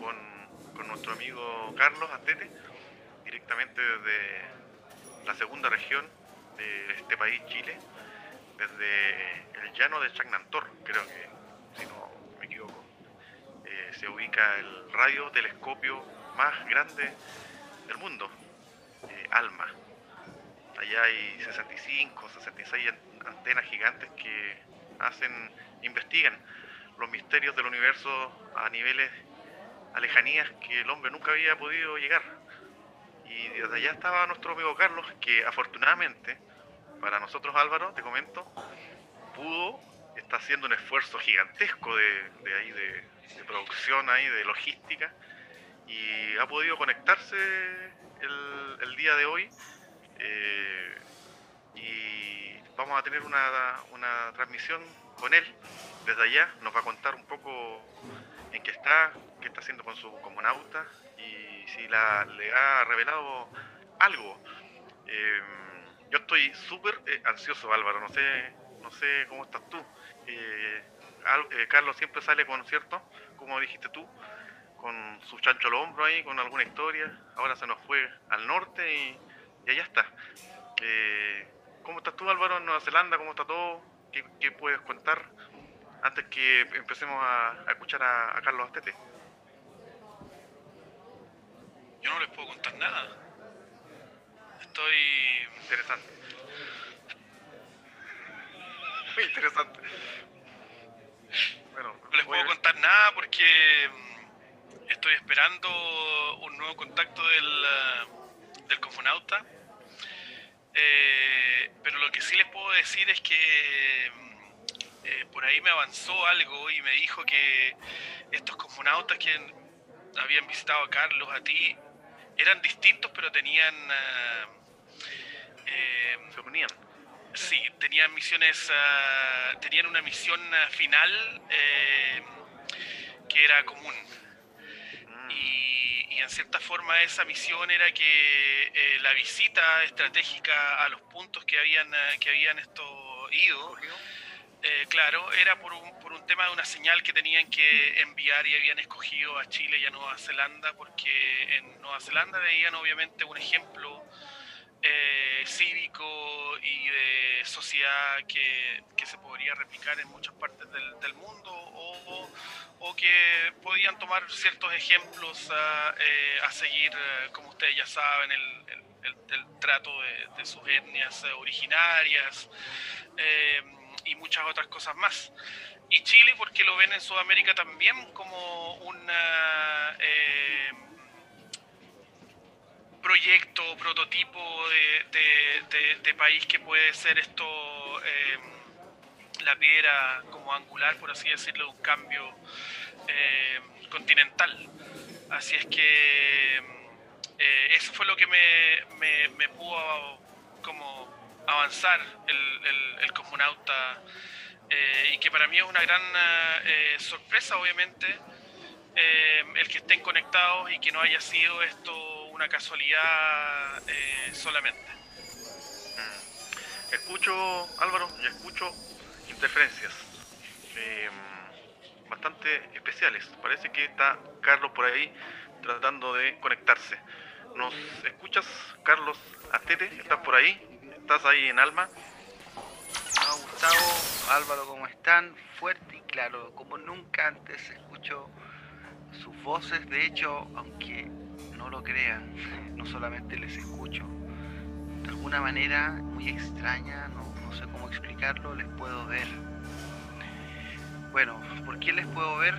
con, nuestro amigo Carlos Astete, directamente desde la segunda región de este país, Chile, desde el llano de Chagnantor, creo que, si no me equivoco, eh, se ubica el radiotelescopio más grande del mundo, eh, ALMA. Allá hay 65, 66 an- antenas gigantes que hacen, investigan los misterios del universo a niveles, a lejanías que el hombre nunca había podido llegar. Y desde allá estaba nuestro amigo Carlos, que afortunadamente, para nosotros Álvaro, te comento, pudo, está haciendo un esfuerzo gigantesco de, ahí, de, producción ahí, de logística, y ha podido conectarse el, el día de hoy. eh, y vamos a tener una, una transmisión con él desde allá. Nos va a contar un poco en qué está, qué está haciendo con su comunauta y si la, le ha revelado algo. Eh, yo estoy súper eh, ansioso, Álvaro. No sé, no sé cómo estás tú. Eh, eh, Carlos siempre sale con, ¿cierto? Como dijiste tú, con su chancho al hombro ahí, con alguna historia. Ahora se nos fue al norte y, y allá está. ¿Cómo estás tú, Álvaro, en Nueva Zelanda? ¿Cómo está todo? ¿Qué, qué puedes contar antes que empecemos a, a escuchar a, a Carlos Astete? Yo no les puedo contar nada. Estoy. Interesante. Muy interesante. Bueno, No les puedo contar nada porque mm, estoy esperando un nuevo contacto del, ah, del cosmonauta. Eh, pero lo que sí les puedo decir es que mm, eh, por ahí me avanzó algo y me dijo que estos cosmonautas que habían visitado a Carlos, a ti, eran distintos pero tenían... eh, se unían. Sí, tenían misiones, ah, tenían una misión ah, final eh, que era común. Mm, Y, y en cierta forma esa misión era que eh, la visita estratégica a los puntos que habían, ah, que habían esto ido, eh, claro, era por un, por un tema de una señal que tenían que enviar y habían escogido a Chile y a Nueva Zelanda porque en Nueva Zelanda veían obviamente un ejemplo eh, cívico y de sociedad que, que se podría replicar en muchas partes del, del mundo o, o que podían tomar ciertos ejemplos a, eh, a seguir, eh, como ustedes ya saben, el, el- el- el trato de, de sus etnias originarias. Eh, y muchas otras cosas más. Y Chile, porque lo ven en Sudamérica también como una... eh, proyecto, prototipo de, país que puede ser esto eh, la piedra como angular, por así decirlo, de un cambio eh, continental. Así es que eso fue lo que me, me- me pudo como avanzar el, el- cosmonauta eh, y que para mí es una gran eh, sorpresa, obviamente, eh, el que estén conectados y que no haya sido esto una casualidad eh, solamente. mm. Escucho, Álvaro, yo escucho interferencias eh, bastante especiales. Parece que está Carlos por ahí tratando de conectarse. ¿Nos escuchas, Carlos Astete? ¿Estás por ahí? ¿Estás ahí en Alma? Gustavo, Álvaro, ¿cómo están? Fuerte y claro, como nunca antes escucho sus voces. De hecho, aunque no lo crean, no solamente les escucho, de alguna manera muy extraña, no, no sé cómo explicarlo, les puedo ver. Bueno, ¿por qué les puedo ver?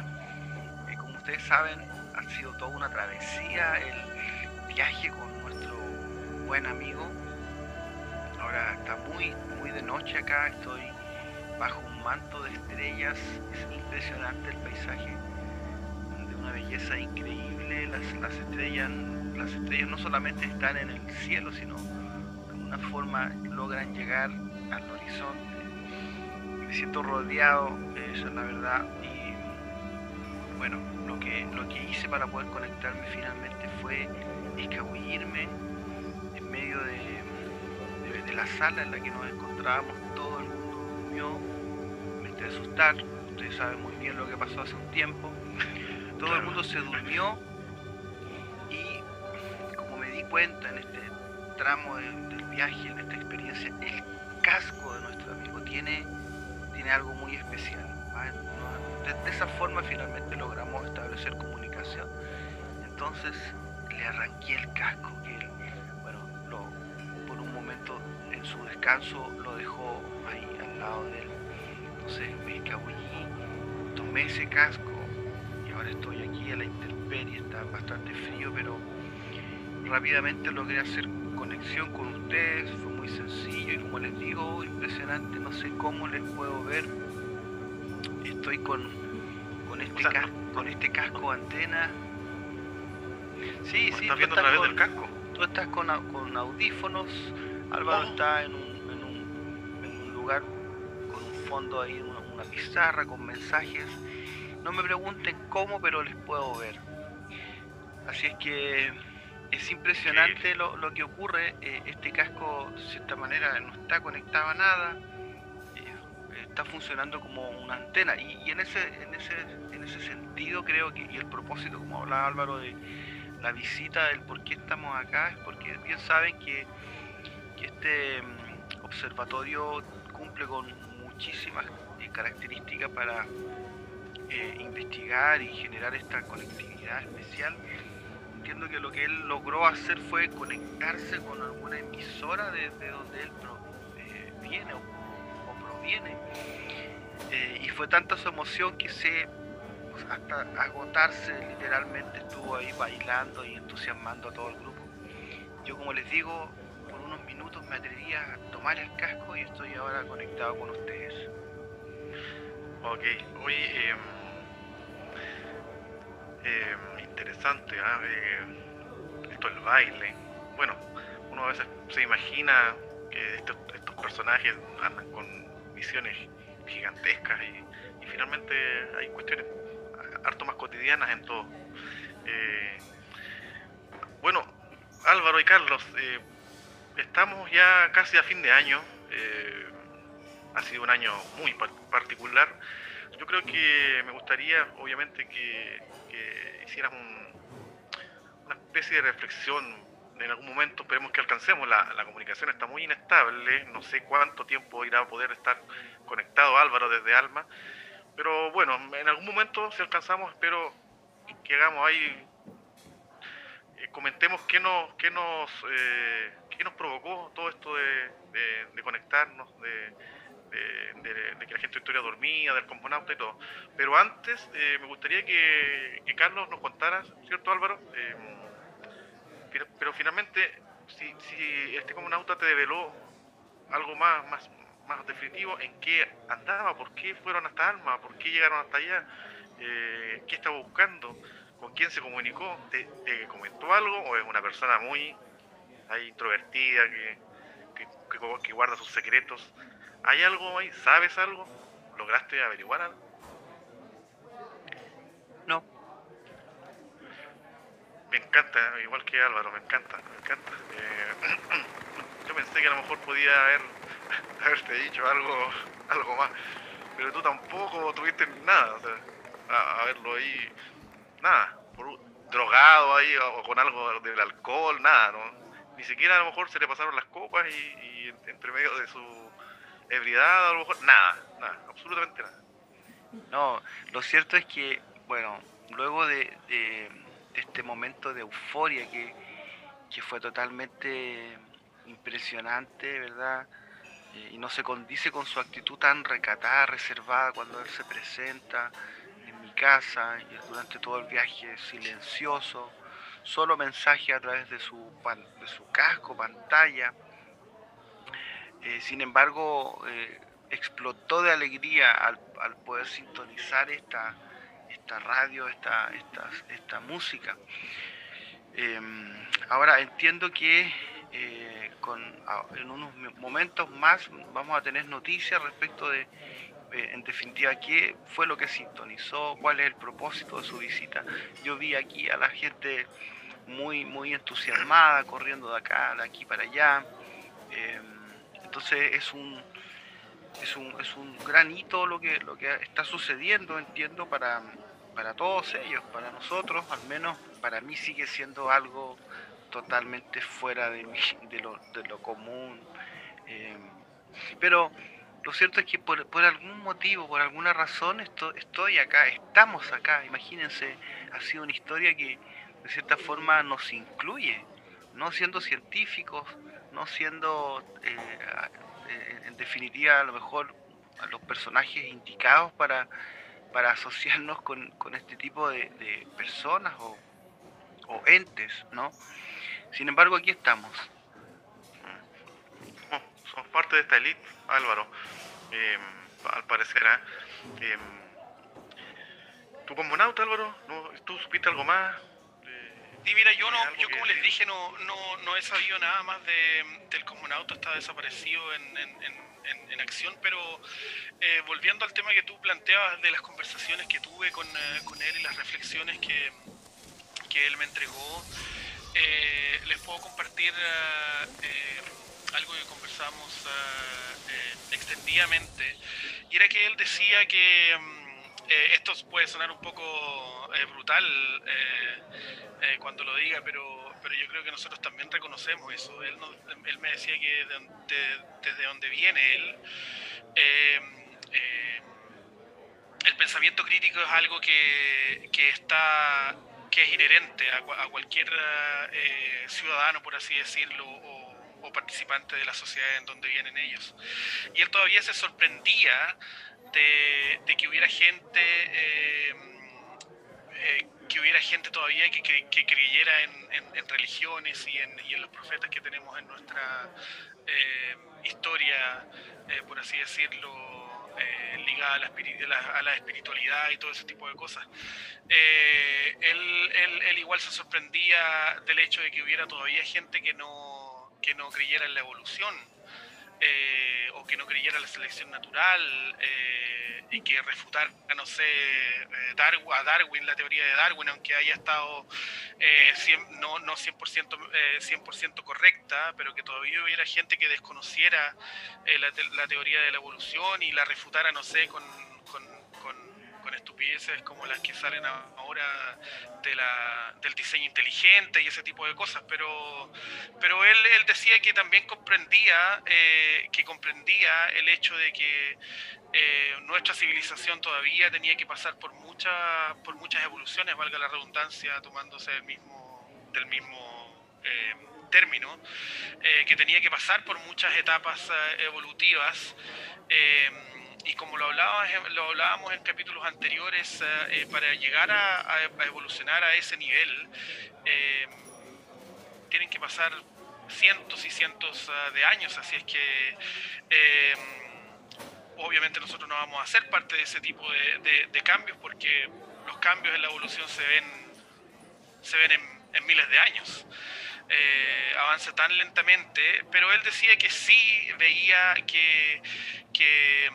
Eh, como ustedes saben, ha sido toda una travesía el viaje con nuestro buen amigo Ahora está muy, muy de noche acá, estoy bajo un manto de estrellas, es impresionante el paisaje, de una belleza increíble, las, las estrellas, las estrellas no solamente están en el cielo, sino de alguna forma logran llegar al horizonte. Me siento rodeado, esa es la verdad, y bueno, lo que, lo que hice para poder conectarme finalmente fue escabullirme de, de- de la sala en la que nos encontrábamos todo el mundo durmió, me a asustar, ustedes saben muy bien lo que pasó hace un tiempo, todo el mundo se durmió y como me di cuenta en este tramo del viaje, en esta experiencia, el casco de nuestro amigo tiene, tiene algo muy especial. De, esa forma finalmente logramos establecer comunicación. Entonces le arranqué el casco su descanso lo dejó ahí al lado de él. Entonces me escabullí, tomé ese casco y ahora estoy aquí a la intemperie, está bastante frío, pero rápidamente logré hacer conexión con ustedes, fue muy sencillo y como les digo, impresionante, no sé cómo les puedo ver. Estoy con, con, este, casco, con este casco antena. Sí, sí, estás, con, del casco? tú estás con, con audífonos, Álvaro está en un, en, un, en un, lugar con un fondo ahí, una, una pizarra con mensajes. No me pregunten cómo, pero les puedo ver. Así es que es impresionante lo, lo, que ocurre. Eh, este casco, de cierta manera, no está conectado a nada. Eh, está funcionando como una antena. Y, en, ese, en, ese, en ese sentido creo que, y el propósito, como hablaba Álvaro, de la visita, del por qué estamos acá, es porque bien saben que, este mm, observatorio cumple con muchísimas eh, características para investigar y generar esta conectividad especial entiendo que lo que él logró hacer fue conectarse con alguna emisora desde donde él eh, viene o, proviene. Eh, y fue tanta su emoción que se, pues, hasta agotarse literalmente, estuvo ahí bailando y entusiasmando a todo el grupo. Yo como les digo, unos minutos me atreví a tomar el casco y estoy ahora conectado con ustedes. Ok, hoy interesante, ¿ah? esto el baile. Bueno, uno a veces se imagina que estos, personajes andan con misiones gigantescas y, finalmente hay cuestiones harto más cotidianas en todo. Eh, bueno, Álvaro y Carlos, eh, estamos ya casi a fin de año. Eh, ha sido un año muy particular. Yo creo que me gustaría, obviamente, que hicieras una especie de reflexión en algún momento, esperemos que alcancemos, la, la, comunicación está muy inestable, no sé cuánto tiempo irá a poder estar conectado Álvaro desde Alma, pero bueno, en algún momento si alcanzamos, espero que hagamos ahí, eh, comentemos qué nos, qué nos, eh, qué nos provocó todo esto de, de conectarnos, de, de, que la gente estuviera dormida, del cosmonauta y todo. Pero antes eh, me gustaría que, Carlos nos contara, ¿cierto Álvaro? Eh, pero finalmente, si, si este cosmonauta te develó algo más, más, más definitivo, en qué andaba, por qué fueron hasta Alma, por qué llegaron hasta allá, eh, qué estaba buscando, con quién se comunicó, ¿Te, comentó algo o es una persona muy introvertida que, que guarda sus secretos? ¿Hay algo ahí? ¿Sabes algo? ¿Lograste averiguar algo? No. Me encanta, igual que Álvaro, me encanta, me encanta. Eh, yo pensé que a lo mejor podía haber, haberte dicho algo, algo más, pero tú tampoco tuviste nada, o sea, a, verlo ahí, nada, drogado ahí o, con algo del alcohol, nada, ¿no? Ni siquiera a lo mejor se le pasaron las copas y entre medio de su ebriedad, a lo mejor, nada, nada, absolutamente nada. No, lo cierto es que, bueno, luego de, este momento de euforia que, fue totalmente impresionante, ¿verdad? Eh, y no se condice con su actitud tan recatada, reservada cuando él se presenta en mi casa y durante todo el viaje silencioso, solo mensaje a través de su, de su casco, pantalla eh, sin embargo, eh, explotó de alegría al, poder sintonizar esta, esta radio, esta, esta, esta música. Em, ahora entiendo que eh, con, en unos momentos más vamos a tener noticias respecto de, en definitiva, qué fue lo que sintonizó, cuál es el propósito de su visita. Yo vi aquí a la gente muy, muy entusiasmada, corriendo de acá, de aquí para allá. Em, entonces es un, es un, es un gran hito lo que, lo que está sucediendo, entiendo, para, para todos ellos, para nosotros, al menos para mí sigue siendo algo totalmente fuera de, lo, de lo común. Eh, pero lo cierto es que por, por, algún motivo, por alguna razón, esto, estoy acá, estamos acá. Imagínense, ha sido una historia que de cierta forma nos incluye, no siendo científicos, no siendo, eh, eh, en definitiva, a lo mejor los personajes indicados para, para asociarnos con, este tipo de, de personas o, o entes, ¿no? Sin embargo, aquí estamos. Somos parte de esta élite, Álvaro. Eh, al parecer, ¿eh? ¿tú como nauta, Álvaro? ¿No, ¿Tú supiste algo más? Y mira, yo no, yo como les dije, no, no, no he sabido nada más de, del cosmonauta, está desaparecido en, en, en, en acción, pero eh, volviendo al tema que tú planteabas de las conversaciones que tuve con, eh, con él y las reflexiones que, que él me entregó, eh, les puedo compartir eh, algo que conversamos eh, extendidamente, y era que él decía que esto puede sonar un poco brutal cuando lo diga, pero, pero yo creo que nosotros también reconocemos eso. Él, él me decía que desde donde viene él, el pensamiento crítico es algo que, que está que es inherente a, a cualquier eh, ciudadano, por así decirlo, o, o, participante de la sociedad en donde vienen ellos. Y él todavía se sorprendía de, que hubiera gente, eh, eh, que hubiera gente todavía que, creyera en, religiones y en, los profetas que tenemos en nuestra eh, historia, por así decirlo, ligada a la, espiritualidad y todo ese tipo de cosas. Eh, él, igual se sorprendía del hecho de que hubiera todavía gente que no, que no creyera en la evolución. Eh, o que no creyera en la selección natural eh, y que refutar, no sé, eh, Darwin, a Darwin, la teoría de Darwin, aunque haya estado 100, no, no 100%, 100 correcta, pero que todavía hubiera gente que desconociera la, la, teoría de la evolución y la refutara, no sé, con, con, con estupideces como las que salen ahora de la, del diseño inteligente y ese tipo de cosas, pero, pero él, él decía que también comprendía, eh, que comprendía el hecho de que eh, nuestra civilización todavía tenía que pasar por, mucha, por muchas evoluciones, valga la redundancia, tomándose del mismo, del mismo eh, término, que tenía que pasar por muchas etapas evolutivas y como lo, lo hablábamos en capítulos anteriores, eh, para llegar a, evolucionar a ese nivel, eh, tienen que pasar cientos y cientos de años, así es que eh, obviamente nosotros no vamos a ser parte de ese tipo de, cambios porque los cambios en la evolución se ven, se ven en, miles de años. Eh, avanza tan lentamente, pero él decía que sí veía que, que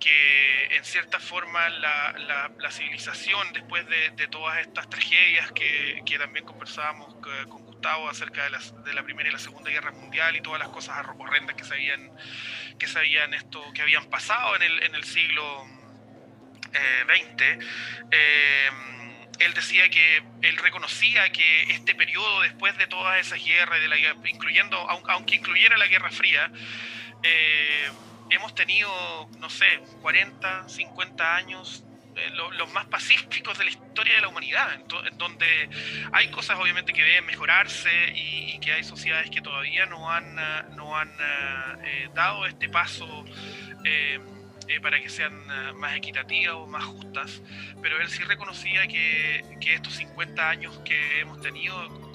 que en cierta forma la, la, la civilización, después de, de, todas estas tragedias que, que también conversábamos con Gustavo acerca de, de, la Primera y la Segunda Guerra Mundial y todas las cosas horrendas que se habían, que se habían, esto, que habían pasado en el, en el siglo XX, eh, eh, él decía que él reconocía que este periodo después de todas esas guerras, de la, incluyendo, aunque incluyera la Guerra Fría, eh, hemos tenido, no sé, 40, 50 años eh, lo, los más pacíficos de la historia de la humanidad, en, donde hay cosas obviamente que deben mejorarse y, y, que hay sociedades que todavía no han, uh, no han uh, eh, dado este paso eh, eh para que sean uh, más equitativas o más justas, pero él sí reconocía que, que estos 50 años que hemos tenido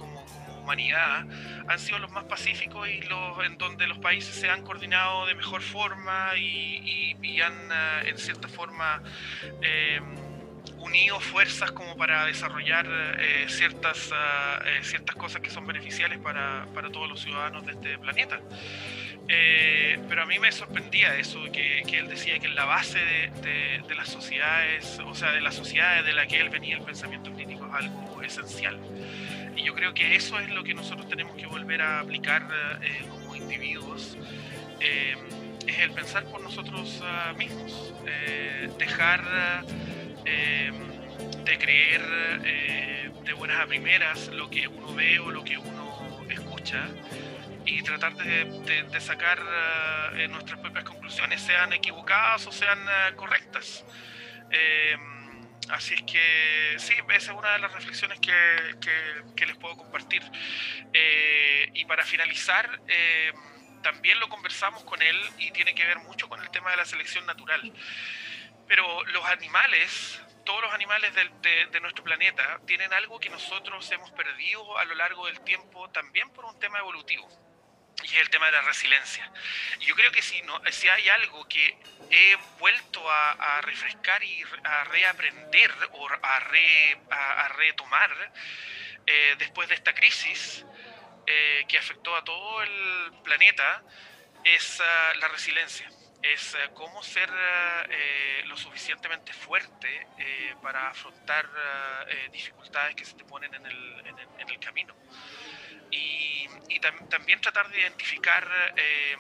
humanidad han sido los más pacíficos y los en donde los países se han coordinado de mejor forma y, y, y han uh, en cierta forma eh, unido fuerzas como para desarrollar eh, ciertas, uh, eh, ciertas cosas que son beneficiales para, para, todos los ciudadanos de este planeta. Eh, pero a mí me sorprendía eso, que, que él decía que la base de, de, de, las sociedades, o sea, de las sociedades de la que él venía el pensamiento crítico es algo esencial. Y yo creo que eso es lo que nosotros tenemos que volver a aplicar eh, como individuos eh, es el pensar por nosotros ah, mismos, eh, dejar de creer de buenas a primeras lo que uno ve o lo que uno escucha y tratar de, sacar nuestras propias conclusiones, sean equivocadas o sean correctas. Así es que sí, esa es una de las reflexiones que, les puedo compartir. Eh, y para finalizar, eh, también lo conversamos con él y tiene que ver mucho con el tema de la selección natural. Pero los animales, todos los animales de, de, nuestro planeta, tienen algo que nosotros hemos perdido a lo largo del tiempo también por un tema evolutivo y es el tema de la resiliencia. Yo creo que si, no, si hay algo que he vuelto a, refrescar y a reaprender o a, retomar eh, después de esta crisis eh, que afectó a todo el planeta, es ah, la resiliencia. Es ah, cómo ser eh, lo suficientemente fuerte para afrontar ah, dificultades que se te ponen en el, en el camino y, también tratar de identificar eh,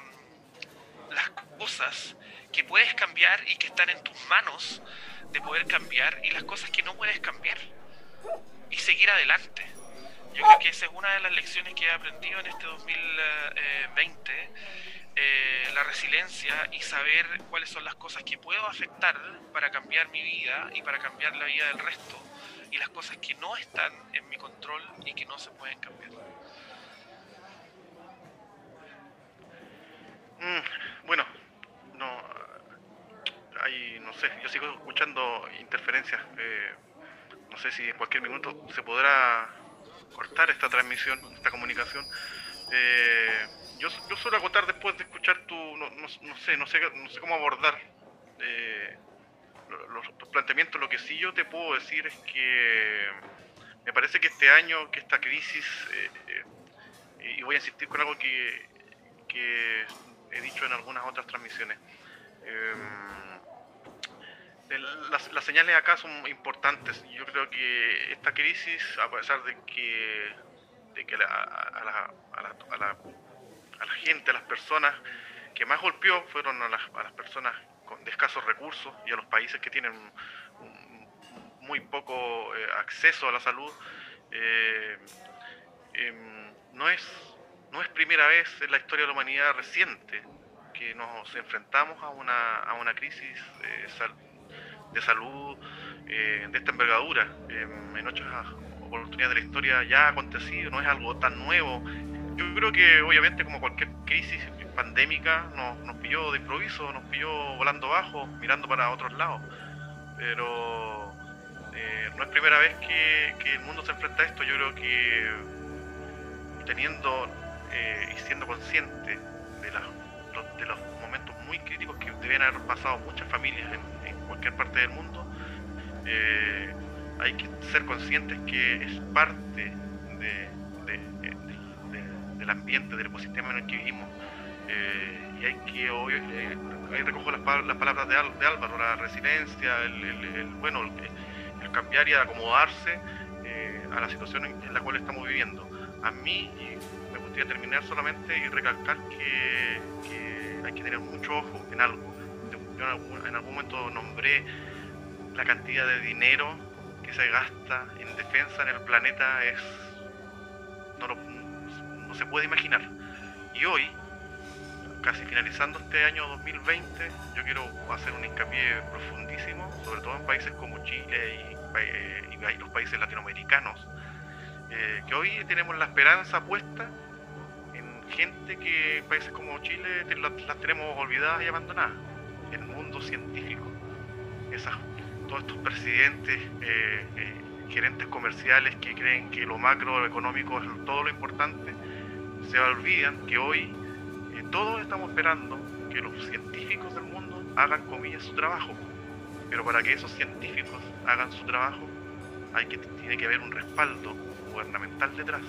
las cosas que puedes cambiar y que están en tus manos de poder cambiar y las cosas que no puedes cambiar y seguir adelante. Yo creo que esa es una de las lecciones que he aprendido en este 2020, eh, la resiliencia y saber cuáles son las cosas que puedo afectar para cambiar mi vida y para cambiar la vida del resto y las cosas que no están en mi control y que no se pueden cambiar. Mm, bueno, no, hay, no sé, yo sigo escuchando interferencias. Eh, no sé si en cualquier minuto se podrá cortar esta transmisión, esta comunicación. Eh, yo, yo suelo acotar después de escuchar tu, no, no, sé, no sé, no sé cómo abordar eh, los, tus planteamientos. Lo que sí yo te puedo decir es que me parece que este año, que esta crisis, y voy a insistir con algo que, que he dicho en algunas otras transmisiones. Em, las, señales acá son importantes. Yo creo que esta crisis, a pesar de que, de que a, la, a, la, a, la, gente, a las personas que más golpeó fueron a las, personas con escasos recursos y a los países que tienen muy poco eh, acceso a la salud, eh, em, no es no es primera vez en la historia de la humanidad reciente que nos enfrentamos a una, a una crisis de salud eh, de esta envergadura. en otras oportunidades de la historia ya ha acontecido, no es algo tan nuevo. Yo creo que obviamente como cualquier crisis pandémica nos, nos pilló de improviso, nos pilló volando bajo, mirando para otros lados. Pero eh, no es primera vez que, que el mundo se enfrenta a esto. Yo creo que teniendo eh, y siendo consciente de, de, los momentos muy críticos que deben haber pasado muchas familias en, cualquier parte del mundo, eh, hay que ser conscientes que es parte del ambiente, del ecosistema en el que vivimos. Eh, y hay que, hoy, ahí recojo las, las palabras de, de, Álvaro, la resiliencia, el, bueno, el, cambiar y acomodarse a la situación en, la cual estamos viviendo. A mí, a terminar solamente y recalcar que, hay que tener mucho ojo en algo. Yo en algún, momento nombré la cantidad de dinero que se gasta en defensa en el planeta es no, se puede imaginar. Y hoy, casi finalizando este año 2020, yo quiero hacer un hincapié profundísimo, sobre todo en países como Chile y, y, los países latinoamericanos, eh, que hoy tenemos la esperanza puesta gente que en países como Chile las, tenemos olvidadas y abandonadas. El mundo científico, esas, todos estos presidentes, eh, eh, gerentes comerciales que creen que lo macroeconómico es todo lo importante, se olvidan que hoy eh, todos estamos esperando que los científicos del mundo hagan comillas su trabajo. Pero para que esos científicos hagan su trabajo, hay que, tiene que haber un respaldo gubernamental detrás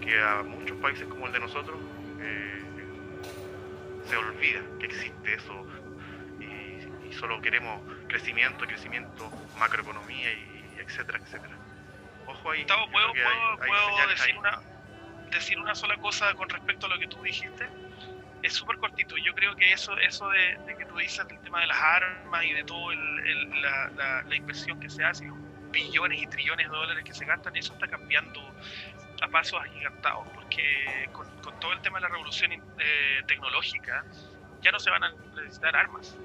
que a muchos países como el de nosotros se olvida que existe eso y, solo queremos crecimiento, crecimiento, macroeconomía y, etcétera, etcétera. Ojo ahí. ¿puedo, decir una, decir una sola cosa con respecto a lo que tú dijiste, es súper cortito. Yo creo que eso, eso de, que tú dices del tema de las armas y de todo la, la, inversión que se hace, los billones y trillones de dólares que se gastan, eso está cambiando a pasos agigantados, porque con, todo el tema de la revolución eh, tecnológica ya no se van a necesitar armas.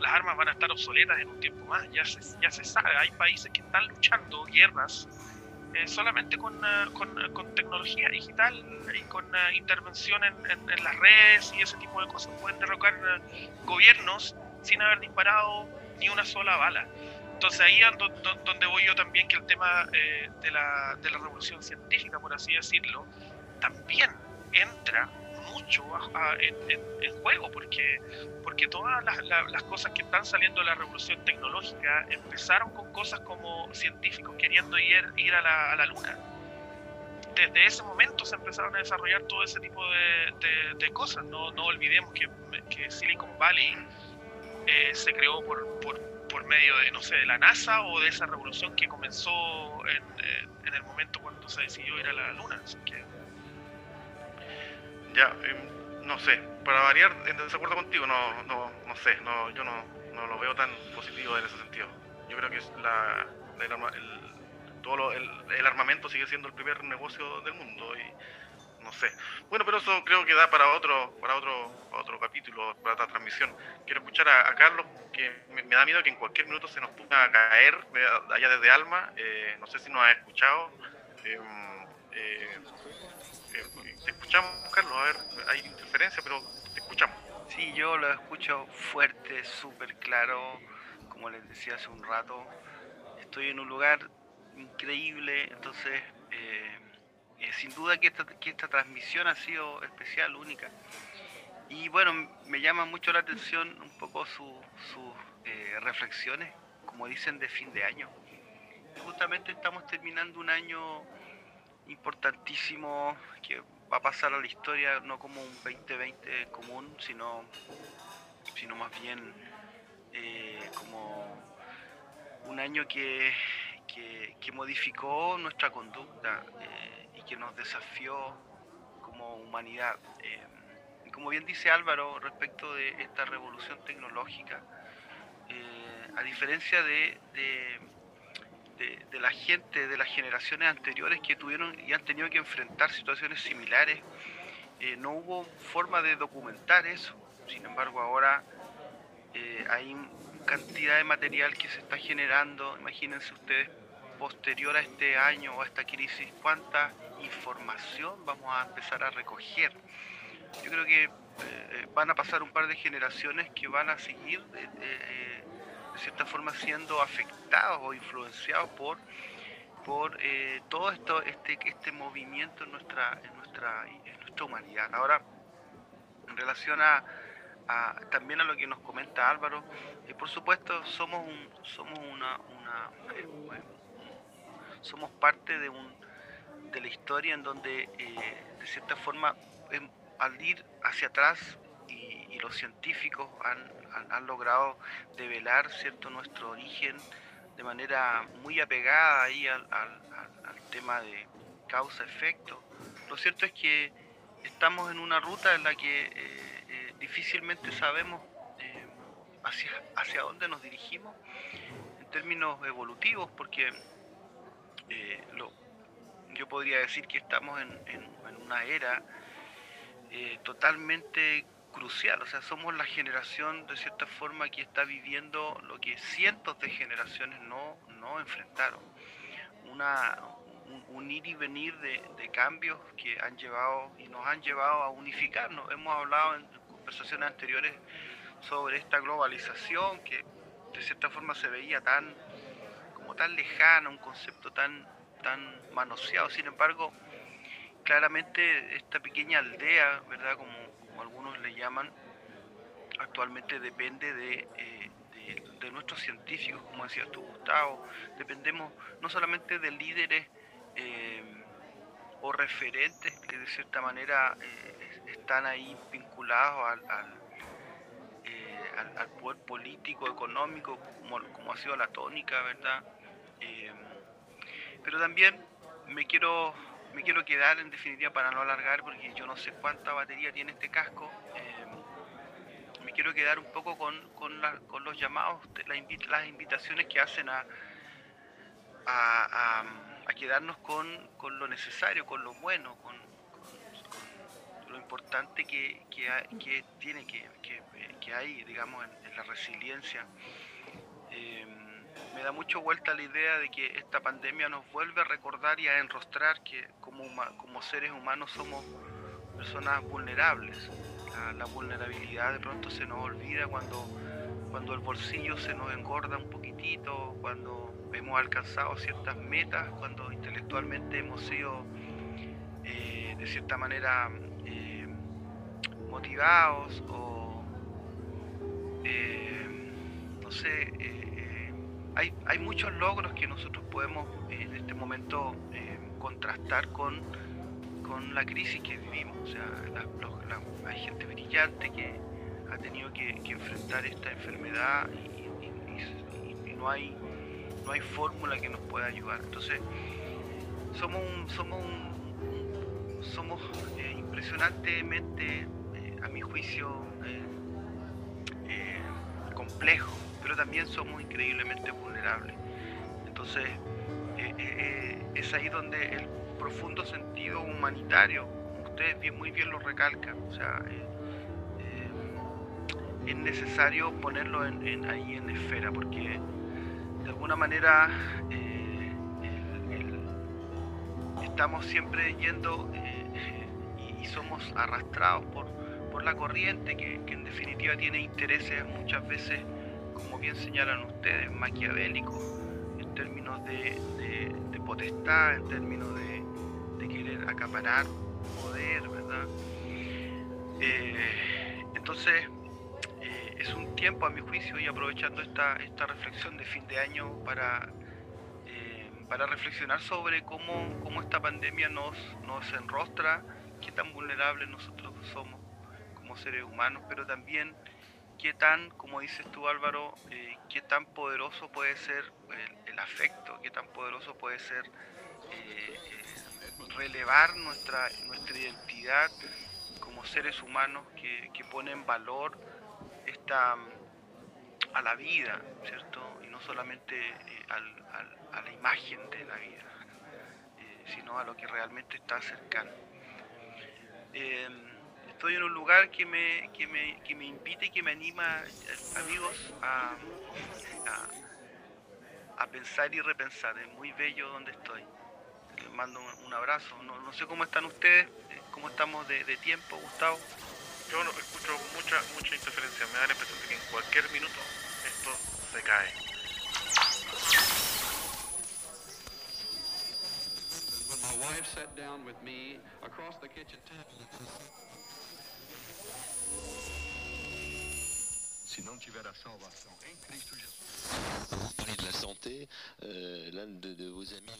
Las armas van a estar obsoletas en un tiempo más, ya se, ya se sabe, hay países que están luchando guerras eh, solamente con, eh, con, con, tecnología digital y con intervención en, en, las redes y ese tipo de cosas. Pueden derrocar gobiernos sin haber disparado ni una sola bala. Entonces ahí es donde voy yo también, que el tema eh, de, la, de, la, revolución científica, por así decirlo, también entra mucho en, en, juego, porque, porque todas las, las, cosas que están saliendo de la revolución tecnológica empezaron con cosas como científicos queriendo ir, ir a, la, a la luna. Desde ese momento se empezaron a desarrollar todo ese tipo de, de, cosas. No, no olvidemos que, que Silicon Valley eh, se creó por, por por medio de, no sé, de la NASA o de esa revolución que comenzó en, eh, en el momento cuando se decidió ir a la Luna. que... Ya, em, no sé, para variar, en desacuerdo contigo, no, no, no sé, no, yo no, no lo veo tan positivo en ese sentido. Yo creo que la, el, todo el, el armamento sigue siendo el primer negocio del mundo y no sé. Bueno, pero eso creo que da para otro, para otro, otro capítulo, para otra transmisión. Quiero escuchar a, Carlos, que me, da miedo que en cualquier minuto se nos pueda caer allá desde Alma. Eh, no sé si nos ha escuchado. Em, eh, escuchamos, Carlos. A ver, hay interferencia, pero te escuchamos. Sí, yo lo escucho fuerte, súper claro. Como les decía hace un rato, estoy en un lugar increíble, entonces eh, sin duda que esta, que esta transmisión ha sido especial, única. Y bueno, me llama mucho la atención un poco sus eh, reflexiones, como dicen, de fin de año. Justamente estamos terminando un año importantísimo que va a pasar a la historia no como un 2020 común, sino, sino más bien eh, como un año que, que, modificó nuestra conducta que nos desafió como humanidad. Eh, y como bien dice Álvaro respecto de esta revolución tecnológica, eh, a diferencia de, la gente de las generaciones anteriores que tuvieron y han tenido que enfrentar situaciones similares, eh, no hubo forma de documentar eso. Sin embargo, ahora hay cantidad de material que se está generando. Imagínense ustedes posterior a este año o a esta crisis, cuánta información vamos a empezar a recoger. Yo creo que eh, van a pasar un par de generaciones que van a seguir eh, eh, de cierta forma siendo afectados o influenciados por, por todo esto, este, este movimiento en nuestra, en nuestra, en nuestra humanidad. Ahora, en relación a, también a lo que nos comenta Álvaro, por supuesto somos un, somos una, somos parte de, un, de la historia en donde, eh, de cierta forma, em, al ir hacia atrás y, los científicos han, han, logrado develar cierto nuestro origen de manera muy apegada ahí al, tema de causa-efecto. Lo cierto es que estamos en una ruta en la que eh, eh, difícilmente sabemos hacia, hacia dónde nos dirigimos en términos evolutivos, porque eh, yo podría decir que estamos en, una era eh, totalmente crucial, o sea, somos la generación de cierta forma que está viviendo lo que cientos de generaciones no, no enfrentaron. Una, un, ir y venir de, cambios que han llevado y nos han llevado a unificarnos. Hemos hablado en conversaciones anteriores sobre esta globalización que de cierta forma se veía tan tan lejano, un concepto tan, tan manoseado. Sin embargo, claramente esta pequeña aldea, ¿verdad? Como, algunos le llaman, actualmente depende de, eh, de, nuestros científicos, como decías tú, Gustavo. Dependemos no solamente de líderes eh, o referentes que de cierta manera eh, están ahí vinculados al, al, al, poder político, económico, como, como ha sido la tónica, ¿verdad? Pero también me quiero me quiero quedar en definitiva para no alargar porque yo no sé cuánta batería tiene este casco. Eh, me quiero quedar un poco con, con, los llamados, las invitaciones que hacen a, a, quedarnos con, con, lo necesario, con lo bueno, con, lo importante que, que, tiene, que, que, hay, digamos, en, la resiliencia. Eh, me da mucho vuelta la idea de que esta pandemia nos vuelve a recordar y a enrostrar que como, como seres humanos somos personas vulnerables. La, vulnerabilidad de pronto se nos olvida cuando, cuando el bolsillo se nos engorda un poquitito, cuando hemos alcanzado ciertas metas, cuando intelectualmente hemos sido eh, de cierta manera eh, motivados o eh, no sé hay, muchos logros que nosotros podemos eh, en este momento eh, contrastar con, con, la crisis que vivimos. O sea, hay gente brillante que ha tenido que, enfrentar esta enfermedad y, no hay, no hay fórmula que nos pueda ayudar. Entonces, somos somos somos eh, impresionantemente, a mi juicio, complejos pero también somos increíblemente vulnerables. Entonces, eh, eh, eh, es ahí donde el profundo sentido humanitario, ustedes muy bien lo recalcan, o sea, es necesario ponerlo ahí en esfera, porque de alguna manera estamos siempre yendo y, somos arrastrados por, por la corriente que en definitiva tiene intereses muchas veces como bien señalan ustedes, maquiavélico en términos de, potestad, en términos de, querer acaparar poder, ¿verdad? Eh, entonces, eh, es un tiempo, a mi juicio, y aprovechando esta, esta reflexión de fin de año para, eh, para reflexionar sobre cómo, cómo esta pandemia nos, nos enrostra, qué tan vulnerables nosotros somos como seres humanos, pero también qué tan, como dices tú Álvaro, eh, qué tan poderoso puede ser el, afecto, qué tan poderoso puede ser eh, eh, relevar nuestra, nuestra identidad como seres humanos que, que ponen valor esta, a la vida, ¿cierto? Y no solamente a la imagen de la vida, sino a lo que realmente está cercano estoy en un lugar que me, que me, que me invita y que me anima, amigos, a, a, pensar y repensar. Es muy bello donde estoy. Les mando un, abrazo. No, sé cómo están ustedes, eh, cómo estamos de, tiempo, Gustavo. Yo no, escucho mucha, mucha interferencia. Me da la impresión de que en cualquier minuto esto se cae. my wife sat down with me across the kitchen table. Si non ci verrà salvazione in Cristo Gesù. Vous parlez de la santé, euh, l'un de, de, vos amis